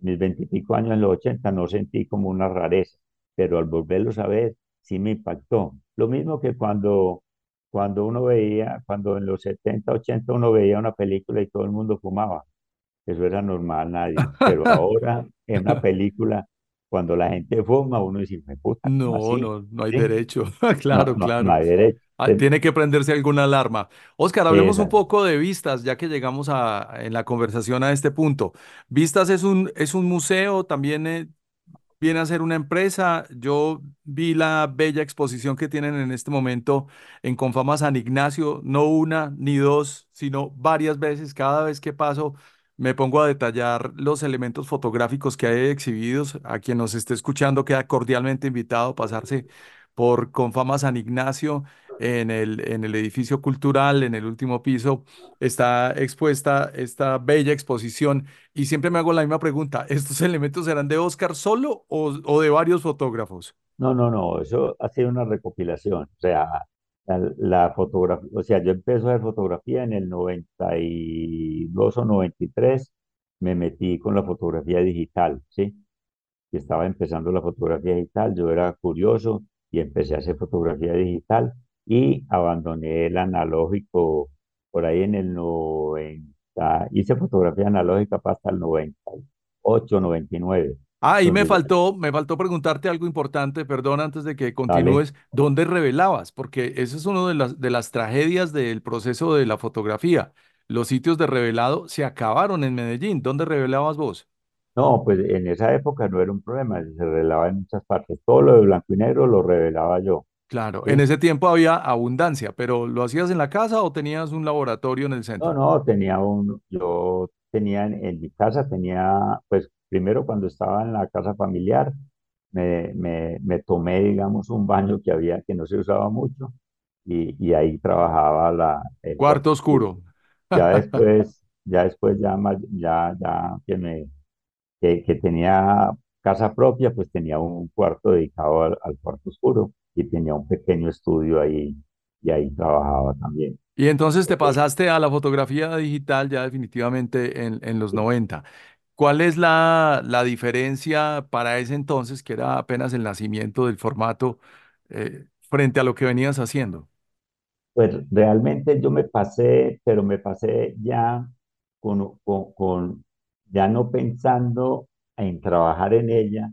mis veintipico años en los 80 no sentí como una rareza, pero al volverlos a ver sí me impactó. Lo mismo que cuando, cuando uno veía, cuando en los 70, 80 uno veía una película y todo el mundo fumaba. Eso era normal, nadie. Pero ahora en una película, cuando la gente fuma, uno dice, me puta. No, no, no hay derecho. claro, claro. No hay derecho. Ah, tiene que prenderse alguna alarma. Oscar, hablemos un poco de Vistas, ya que llegamos a, en la conversación a este punto. Vistas es un, es un museo, también eh, viene a ser una empresa. Yo vi la bella exposición que tienen en este momento en Confama San Ignacio, no una ni dos, sino varias veces. Cada vez que paso me pongo a detallar los elementos fotográficos que hay exhibidos. A quien nos esté escuchando queda cordialmente invitado a pasarse por Confama San Ignacio en el, en el edificio cultural, en el último piso, está expuesta esta bella exposición. Y siempre me hago la misma pregunta, ¿estos elementos serán de Oscar solo o, o de varios fotógrafos? No, no, no, eso ha sido una recopilación. O sea, la, la fotografía, o sea, yo empecé a hacer fotografía en el 92 o 93, me metí con la fotografía digital, ¿sí? Estaba empezando la fotografía digital, yo era curioso y empecé a hacer fotografía digital y abandoné el analógico por ahí en el 90, hice fotografía analógica hasta el 98, 99. Ah, y me faltó, me faltó preguntarte algo importante, perdón, antes de que continúes, ¿dónde revelabas? Porque eso es una de las, de las tragedias del proceso de la fotografía. Los sitios de revelado se acabaron en Medellín. ¿Dónde revelabas vos? No, pues en esa época no era un problema, se revelaba en muchas partes. Todo lo de blanco y negro lo revelaba yo. Claro, en ese tiempo había abundancia, pero ¿lo hacías en la casa o tenías un laboratorio en el centro? No, no, tenía un, yo tenía en, mi casa, tenía, pues primero cuando estaba en la casa familiar, me, me, me tomé, digamos, un baño que había, que no se usaba mucho, y, y ahí trabajaba la... el Cuarto oscuro. Ya después, ya después, ya, ya, ya que me, que, que tenía casa propia, pues tenía un cuarto dedicado al, al cuarto oscuro y tenía un pequeño estudio ahí y ahí trabajaba también. Y entonces te pasaste a la fotografía digital ya definitivamente en, en los 90. ¿Cuál es la, la, diferencia para ese entonces, que era apenas el nacimiento del formato, eh, frente a lo que venías haciendo? Pues realmente yo me pasé, pero me pasé ya con, con, ya no pensando en trabajar en ella,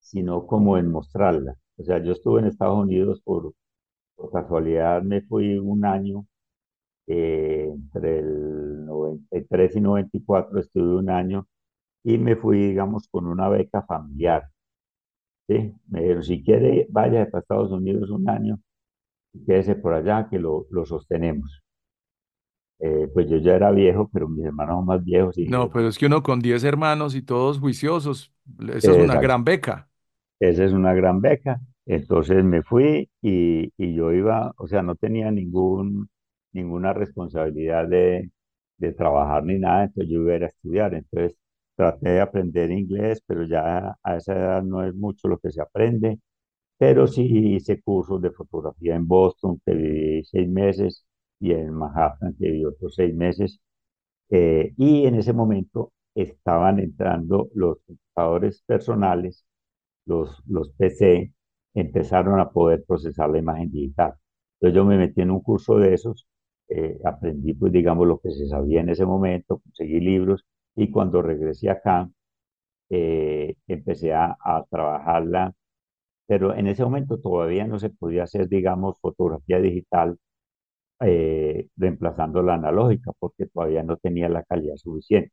sino como en mostrarla. O sea, yo estuve en Estados Unidos por, por casualidad, me fui un año, eh, entre el 93 y 94 estuve un año y me fui, digamos, con una beca familiar. ¿sí? Me dijeron, si quiere, vaya para Estados Unidos un año quédese por allá que lo, lo sostenemos. Eh, pues yo ya era viejo, pero mis hermanos son más viejos. Y no, pero es que uno con 10 hermanos y todos juiciosos, esa es una gran beca. Esa es una gran beca. Entonces me fui y, y, yo iba, o sea, no tenía ningún, ninguna responsabilidad de, de trabajar ni nada, entonces yo iba a ir a estudiar. Entonces traté de aprender inglés, pero ya a esa edad no es mucho lo que se aprende. Pero sí hice cursos de fotografía en Boston, que viví seis meses, y en Manhattan, que viví otros seis meses. Eh, y en ese momento estaban entrando los computadores personales, los, los PC, empezaron a poder procesar la imagen digital. Entonces yo me metí en un curso de esos, eh, aprendí pues digamos lo que se sabía en ese momento, conseguí libros y cuando regresé acá eh, empecé a, a trabajarla, pero en ese momento todavía no se podía hacer digamos fotografía digital eh, reemplazando la analógica porque todavía no tenía la calidad suficiente.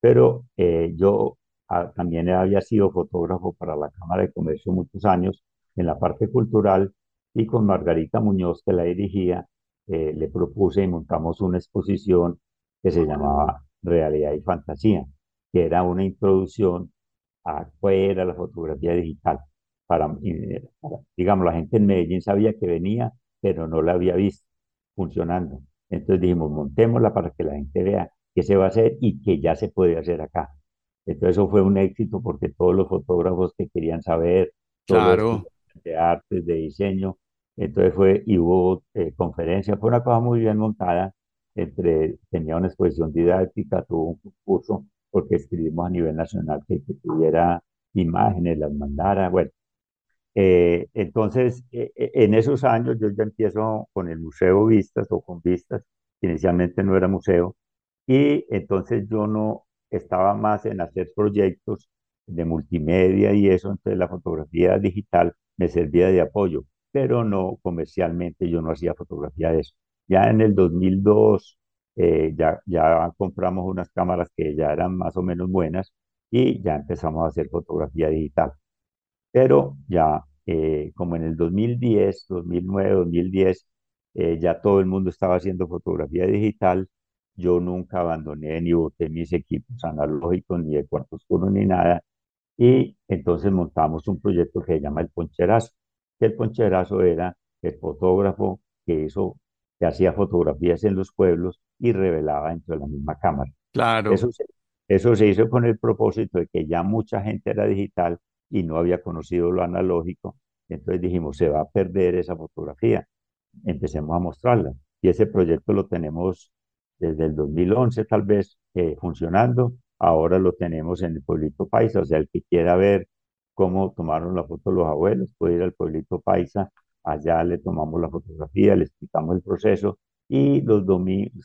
Pero eh, yo ah, también había sido fotógrafo para la Cámara de Comercio muchos años en la parte cultural y con Margarita Muñoz, que la dirigía, eh, le propuse y montamos una exposición que se llamaba Realidad y Fantasía, que era una introducción a cuál era la fotografía digital. Para, para, digamos, la gente en Medellín sabía que venía, pero no la había visto funcionando. Entonces dijimos, montémosla para que la gente vea qué se va a hacer y que ya se puede hacer acá. Entonces eso fue un éxito porque todos los fotógrafos que querían saber, claro. de arte, de diseño, entonces fue, y hubo eh, conferencia, fue una cosa muy bien montada, entre, tenía una exposición didáctica, tuvo un concurso, porque escribimos a nivel nacional que, que tuviera imágenes, las mandara, bueno, eh, entonces, eh, eh, en esos años yo ya empiezo con el Museo Vistas o con Vistas, inicialmente no era museo, y entonces yo no estaba más en hacer proyectos de multimedia y eso, entonces la fotografía digital me servía de apoyo, pero no comercialmente, yo no hacía fotografía de eso. Ya en el 2002 ya, ya compramos unas cámaras que ya eran más o menos buenas y ya empezamos a hacer fotografía digital. Pero ya eh, como en el 2010, 2009, 2010, ya todo el mundo estaba haciendo fotografía digital, yo nunca abandoné ni boté mis equipos analógicos, ni de cuarto oscuro, ni nada, y entonces montamos un proyecto que se llama El Poncherazo, el Poncherazo era el fotógrafo que hizo, que hacía fotografías en los pueblos y revelaba dentro de la misma cámara. Claro. Eso eso se hizo con el propósito de que ya mucha gente era digital y no había conocido lo analógico. Entonces dijimos, se va a perder esa fotografía. Empecemos a mostrarla. Y ese proyecto lo tenemos desde el 2011 tal vez eh, funcionando. Ahora lo tenemos en el pueblito Paisa. O sea, el que quiera ver cómo tomaron la foto los abuelos puede ir al pueblito Paisa. Allá le tomamos la fotografía, le explicamos el proceso. Y los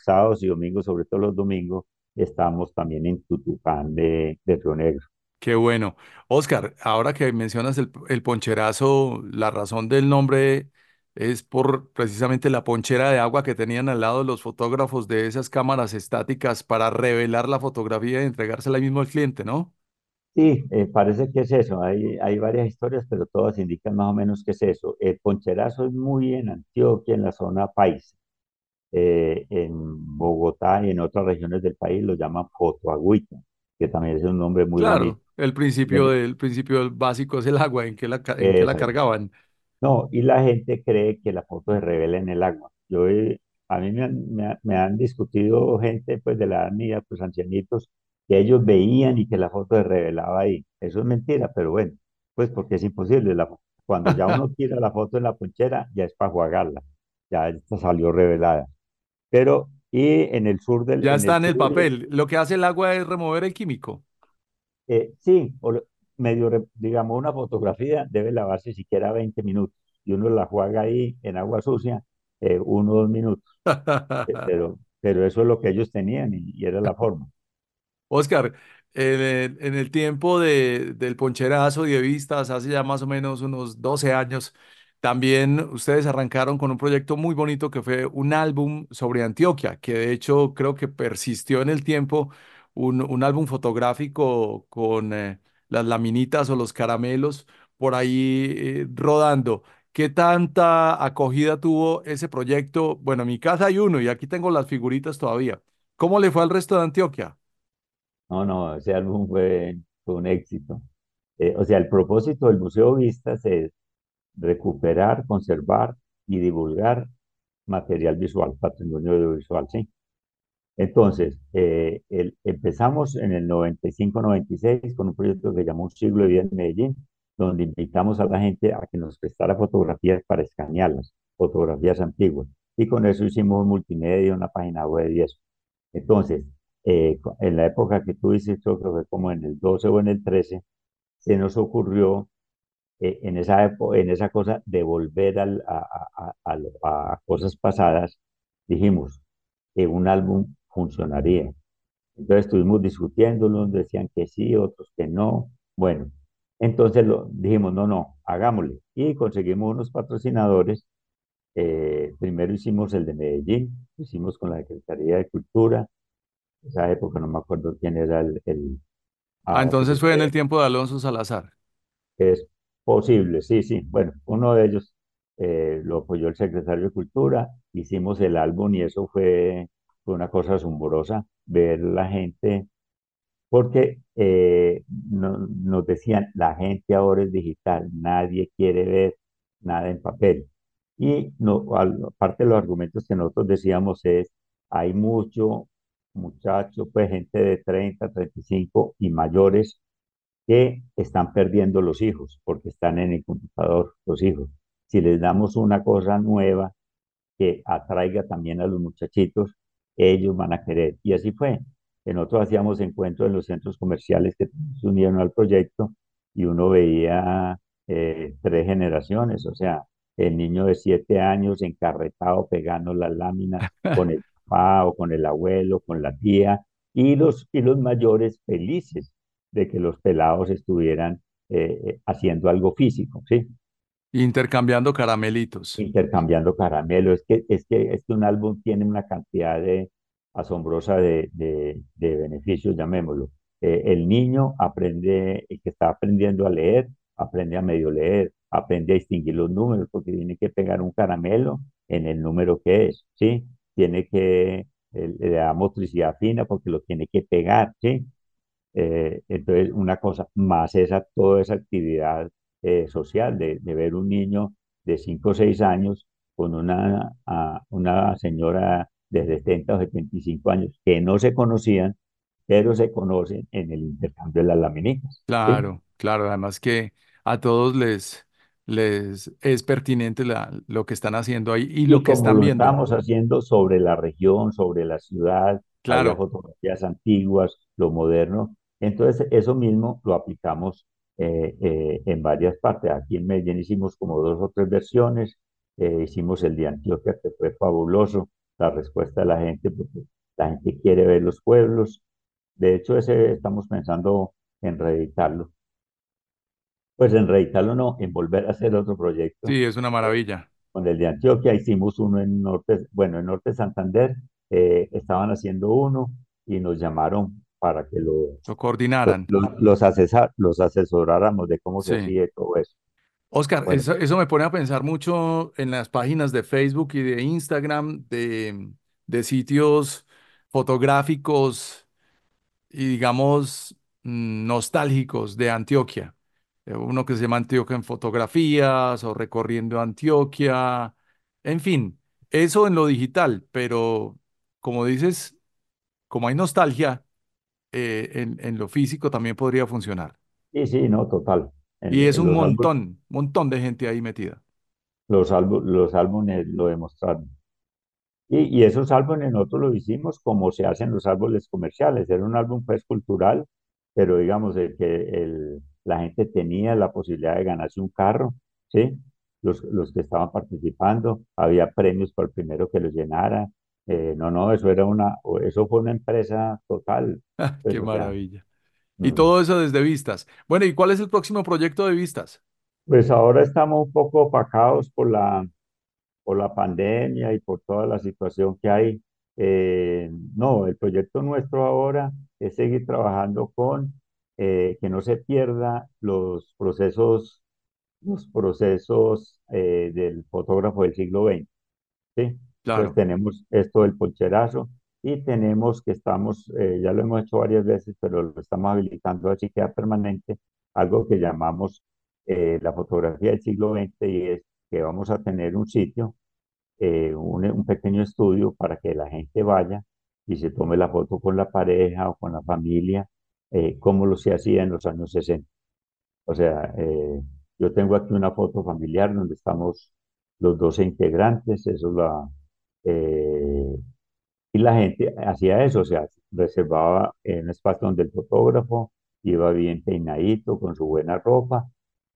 sábados y domingos, sobre todo los domingos, estamos también en Tutucán de, de Río Negro. Qué bueno. Oscar, ahora que mencionas el, el poncherazo, la razón del nombre es por precisamente la ponchera de agua que tenían al lado los fotógrafos de esas cámaras estáticas para revelar la fotografía y entregársela ahí mismo al cliente, ¿no? Sí, eh, parece que es eso. Hay, hay varias historias, pero todas indican más o menos que es eso. El poncherazo es muy en Antioquia, en la zona paisa. Eh, en Bogotá y en otras regiones del país lo llaman fotoagüita, que también es un nombre muy Claro, el principio del principio básico es el agua, en que la, en que la cargaban. No, y la gente cree que la foto se revela en el agua. Yo he- a mí me han, me me han discutido gente pues de la edad mía, pues ancianitos, que ellos veían y que la foto se revelaba ahí. Eso es mentira, pero bueno, pues porque es imposible. La, cuando ya uno tira la foto en la ponchera, ya es para jugarla, ya salió revelada. Pero, y en el sur del, Ya en el está en el papel. Lo que hace el agua es remover el químico. eh, sí, o medio, digamos, una fotografía debe lavarse siquiera 20 minutos y uno la juega ahí en agua sucia, eh, uno o dos minutos. Pero, pero eso es lo que ellos tenían y, y era la forma. Oscar, en el, en el tiempo de, del poncherazo de vistas, hace ya más o menos unos 12 años, también ustedes arrancaron con un proyecto muy bonito que fue un álbum sobre Antioquia, que de hecho creo que persistió en el tiempo, un, un álbum fotográfico con eh, las laminitas o los caramelos por ahí eh, rodando. ¿Qué tanta acogida tuvo ese proyecto? Bueno, en mi casa hay uno y aquí tengo las figuritas todavía. ¿Cómo le fue al resto de Antioquia? No, no, ese álbum fue, un éxito. Eh, o sea, el propósito del Museo Vistas es recuperar, conservar y divulgar material visual, patrimonio audiovisual, sí. Entonces, eh, empezamos en el 95-96 con un proyecto que llamó Un siglo de vida en Medellín, donde invitamos a la gente a que nos prestara fotografías para escanearlas, fotografías antiguas. Y con eso hicimos un multimedia, una página web y eso. Entonces, eh, en la época que tú dices, creo que fue como en el 12 o en el 13, se nos ocurrió eh, en, esa en esa cosa de volver a, a, a, cosas pasadas, dijimos que un álbum funcionaría. Entonces estuvimos discutiendo, unos decían que sí, otros que no. Bueno, entonces lo, dijimos, no, no, hagámosle. Y conseguimos unos patrocinadores. Eh, primero hicimos el de Medellín, hicimos con la Secretaría de Cultura. Esa época no me acuerdo quién era el... ah, entonces fue en el tiempo de Alonso Salazar. Es posible, sí, sí. Bueno, uno de ellos eh, lo apoyó el secretario de Cultura, hicimos el álbum y eso fue, fue una cosa asombrosa ver la gente porque eh, nos decían, la gente ahora es digital, nadie quiere ver nada en papel. Y no, aparte de los argumentos que nosotros decíamos es, hay mucho muchachos, pues gente de 30, 35 y mayores que están perdiendo los hijos porque están en el computador, los hijos. Si les damos una cosa nueva que atraiga también a los muchachitos, ellos van a querer. Y así fue nosotros hacíamos encuentros en los centros comerciales que se unieron al proyecto y uno veía eh, tres generaciones, o sea, el niño de siete años encarretado pegando la lámina con el papá o con el abuelo, con la tía, y los, y los mayores felices de que los pelados estuvieran eh, eh, haciendo algo físico, ¿sí? Intercambiando caramelitos. Intercambiando caramelos. Es que, es que, es que un álbum tiene una cantidad de, asombrosa de, de, beneficios, llamémoslo. Eh, el niño aprende, el que está aprendiendo a leer, aprende a medio leer, aprende a distinguir los números, porque tiene que pegar un caramelo en el número que es, ¿sí? Tiene que, le da motricidad fina porque lo tiene que pegar, ¿sí? Eh, entonces, una cosa más esa, toda esa actividad eh, social de, de, ver un niño de 5 o 6 años con una, a, una señora de 70 o 75 años que no se conocían, pero se conocen en el intercambio de las laminitas. Claro, claro, además que a todos les, les es pertinente la, lo que están haciendo ahí y, lo que están viendo. Estamos haciendo sobre la región, sobre la ciudad, claro. las fotografías antiguas, lo moderno. Entonces, eso mismo lo aplicamos eh, eh, en varias partes. Aquí en Medellín hicimos como dos o tres versiones. Eh, hicimos el de Antioquia, que fue fabuloso la respuesta de la gente, porque la gente quiere ver los pueblos. De hecho, ese estamos pensando en reeditarlo. Pues en reeditarlo no, en volver a hacer otro proyecto. Sí, es una maravilla. Con el de Antioquia hicimos uno en Norte, bueno, en Norte Santander, eh, estaban haciendo uno y nos llamaron para que lo, lo coordinaran. Los, los, los asesoráramos de cómo se hacía todo eso. Oscar, eso, me pone a pensar mucho en las páginas de Facebook y de Instagram de, de sitios fotográficos y digamos mm, nostálgicos de Antioquia. Eh, uno que se llama Antioquia en fotografías o recorriendo Antioquia. En fin, eso en lo digital, pero como dices, como hay nostalgia, eh, en, en lo físico también podría funcionar. Sí, sí, no, total. Y es un montón, montón de gente ahí metida. Los, los álbumes lo demostraron. Y, y, esos álbumes nosotros lo hicimos como se hacen los álbumes comerciales. Era un álbum pues cultural, pero digamos que el, la gente tenía la posibilidad de ganarse un carro, ¿sí? Los, los que estaban participando, había premios por el primero que los llenara. Eh, no, no, eso era una, eso fue una empresa total. Qué maravilla. Y todo eso desde Vistas. Bueno, ¿y cuál es el próximo proyecto de Vistas? Pues ahora estamos un poco opacados por la, por la pandemia y por toda la situación que hay. Eh, no, el proyecto nuestro ahora es seguir trabajando con eh, que no se pierda los procesos, los procesos eh, del fotógrafo del siglo XX. ¿sí? Claro. tenemos esto del poncherazo, y tenemos que estamos, eh, ya lo hemos hecho varias veces, pero lo estamos habilitando así queda permanente, algo que llamamos la fotografía del siglo XX y es que vamos a tener un sitio, un, un, pequeño estudio para que la gente vaya y se tome la foto con la pareja o con la familia, eh, como lo se hacía en los años 60. O sea, eh, yo tengo aquí una foto familiar donde estamos los 12 integrantes, eso la... Eh, y la gente hacía eso, o sea, reservaba en un espacio donde el fotógrafo iba bien peinadito, con su buena ropa,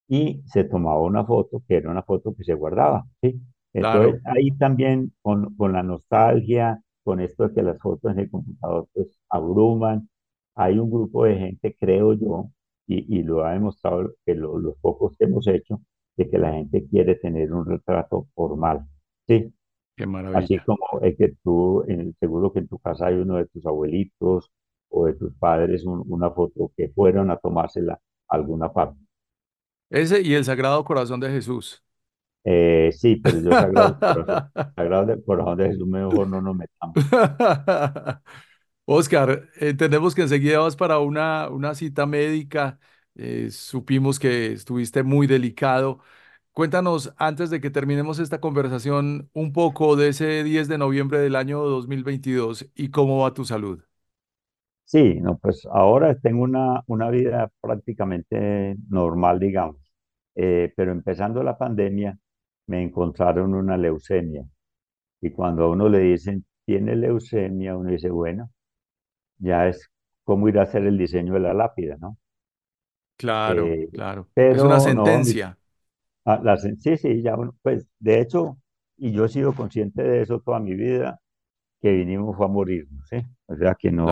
y se tomaba una foto, que era una foto que se guardaba, ¿sí? Entonces, ahí también con, con, la nostalgia, con esto de que las fotos en el computador pues abruman, hay un grupo de gente, creo yo, y, y lo ha demostrado que los pocos que hemos hecho, de que la gente quiere tener un retrato formal, ¿sí? Qué maravilla. Así como es que tú, en, seguro que en tu casa hay uno de tus abuelitos o de tus padres, una foto que fueron a tomársela a alguna parte. Ese y el Sagrado Corazón de Jesús. Eh, sí, pero yo Sagrado Corazón, Sagrado Corazón de Jesús mejor no nos metamos. Oscar, entendemos que enseguida vas para una, una cita médica. Eh, supimos que estuviste muy delicado. Cuéntanos, antes de que terminemos esta conversación, un poco de ese 10 de noviembre del año 2022 y cómo va tu salud. Sí, no, pues ahora tengo una, una vida prácticamente normal, digamos. Eh, pero empezando la pandemia, me encontraron una leucemia. Y cuando a uno le dicen, tiene leucemia, uno dice, bueno, ya es cómo ir a hacer el diseño de la lápida, ¿no? Claro, eh, claro. es una sentencia. Ah, la, sí, sí, ya, bueno, pues de hecho, y yo he sido consciente de eso toda mi vida, que vinimos fue a morirnos, ¿sí? O sea que no,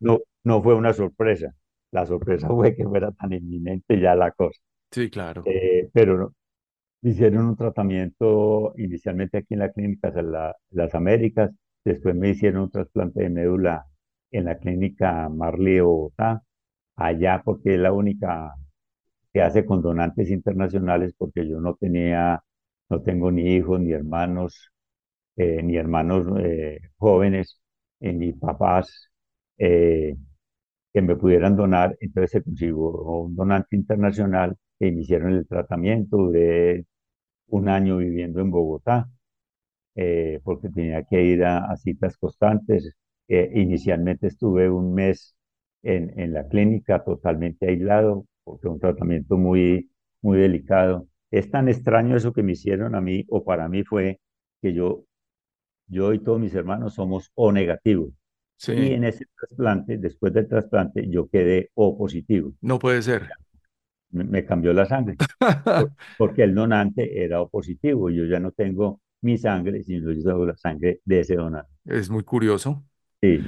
no, no fue una sorpresa. La sorpresa fue que fuera tan inminente ya la cosa. Sí, claro. Eh, pero hicieron un tratamiento inicialmente aquí en la clínica de las Américas, después me hicieron un trasplante de médula en la clínica Marley Bogotá, allá porque es la única que hace con donantes internacionales porque yo no tenía, no tengo ni hijos, ni hermanos, eh, ni hermanos eh, jóvenes, eh, ni papás que me pudieran donar, entonces se consiguió un donante internacional que iniciaron el tratamiento, duré un año viviendo en Bogotá, porque tenía que ir a citas constantes, eh, inicialmente estuve un mes en, en, la clínica totalmente aislado, porque un tratamiento muy, muy delicado. Es tan extraño eso que me hicieron a mí, o para mí fue que yo, yo y todos mis hermanos somos O negativos. Y en ese trasplante, después del trasplante, yo quedé O positivo. No puede ser. Me, me cambió la sangre, porque el donante era O positivo. Yo ya no tengo mi sangre, sino yo tengo la sangre de ese donante. Es muy curioso. Sí.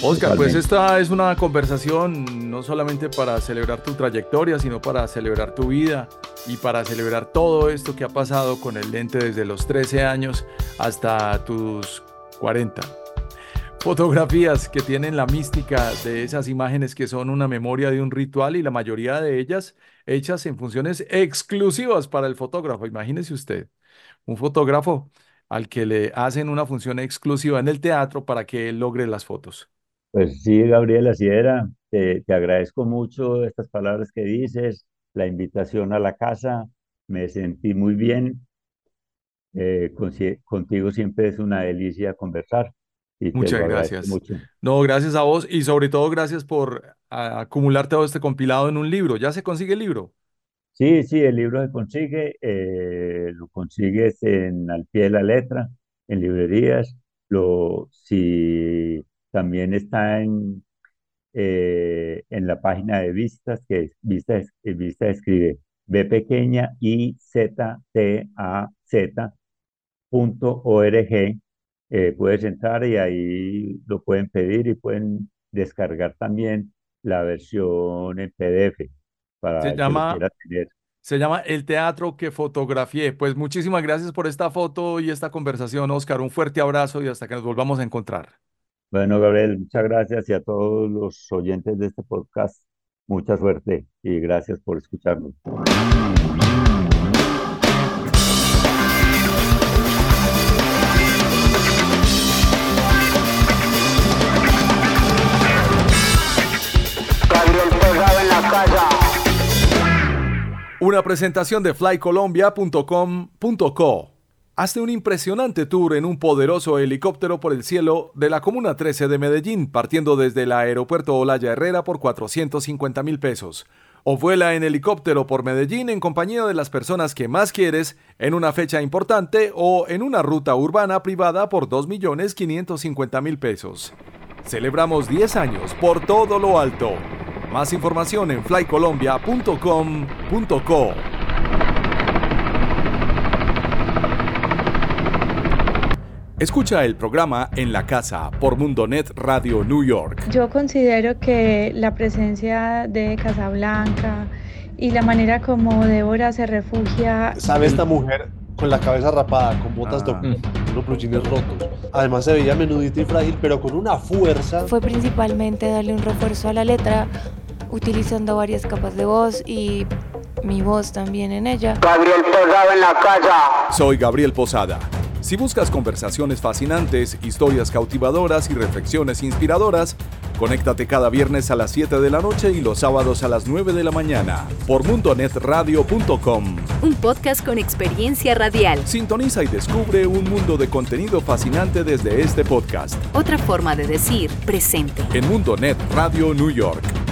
Oscar, pues esta es una conversación no solamente para celebrar tu trayectoria, sino para celebrar tu vida y para celebrar todo esto que ha pasado con el lente desde los 13 años hasta tus 40. Fotografías que tienen la mística de esas imágenes que son una memoria de un ritual y la mayoría de ellas hechas en funciones exclusivas para el fotógrafo. Imagínese usted, un fotógrafo al que le hacen una función exclusiva en el teatro para que él logre las fotos. Pues sí, Gabriela, así te agradezco mucho estas palabras que dices, la invitación a la casa. Me sentí muy bien. Eh, contigo siempre es una delicia conversar. Y Muchas gracias. Mucho. No, gracias a vos y sobre todo gracias por acumular todo este compilado en un libro. ¿Ya se consigue el libro? Sí, sí, el libro se consigue. Eh, lo consigues en, al pie de la letra, en librerías. Lo, si también está en, eh, en la página de Vistas, que es Vista, Vista escribe B pequeña I Z T A Z punto org. Eh, puedes entrar y ahí lo pueden pedir y pueden descargar también la versión en PDF para se llama, Se llama El Teatro que Fotografié. Pues muchísimas gracias por esta foto y esta conversación, Oscar. Un fuerte abrazo y hasta que nos volvamos a encontrar. Bueno, Gabriel, muchas gracias y a todos los oyentes de este podcast, mucha suerte y gracias por escucharnos. Una presentación de flycolombia.com.co Hazte un impresionante tour en un poderoso helicóptero por el cielo de la Comuna 13 de Medellín, partiendo desde el aeropuerto Olaya Herrera por 450 mil pesos. O vuela en helicóptero por Medellín en compañía de las personas que más quieres en una fecha importante o en una ruta urbana privada por 2.550.000 pesos. Celebramos 10 años por todo lo alto. Más información en flycolombia.com.co. Escucha el programa En la Casa por Mundonet Radio New York. Yo considero que la presencia de Casablanca y la manera como Débora se refugia. ¿Sabe esta mujer con la cabeza rapada, con botas ah. con unos pluchines rotos? Además se veía menudita y frágil, pero con una fuerza. Fue principalmente darle un refuerzo a la letra, utilizando varias capas de voz y mi voz también en ella. Gabriel Posada en la casa. Soy Gabriel Posada si buscas conversaciones fascinantes, historias cautivadoras y reflexiones inspiradoras, conéctate cada viernes a las 7 de la noche y los sábados a las 9 de la mañana por mundonetradio.com. Un podcast con experiencia radial. Sintoniza y descubre un mundo de contenido fascinante desde este podcast. Otra forma de decir presente. En Mundonet Radio New York.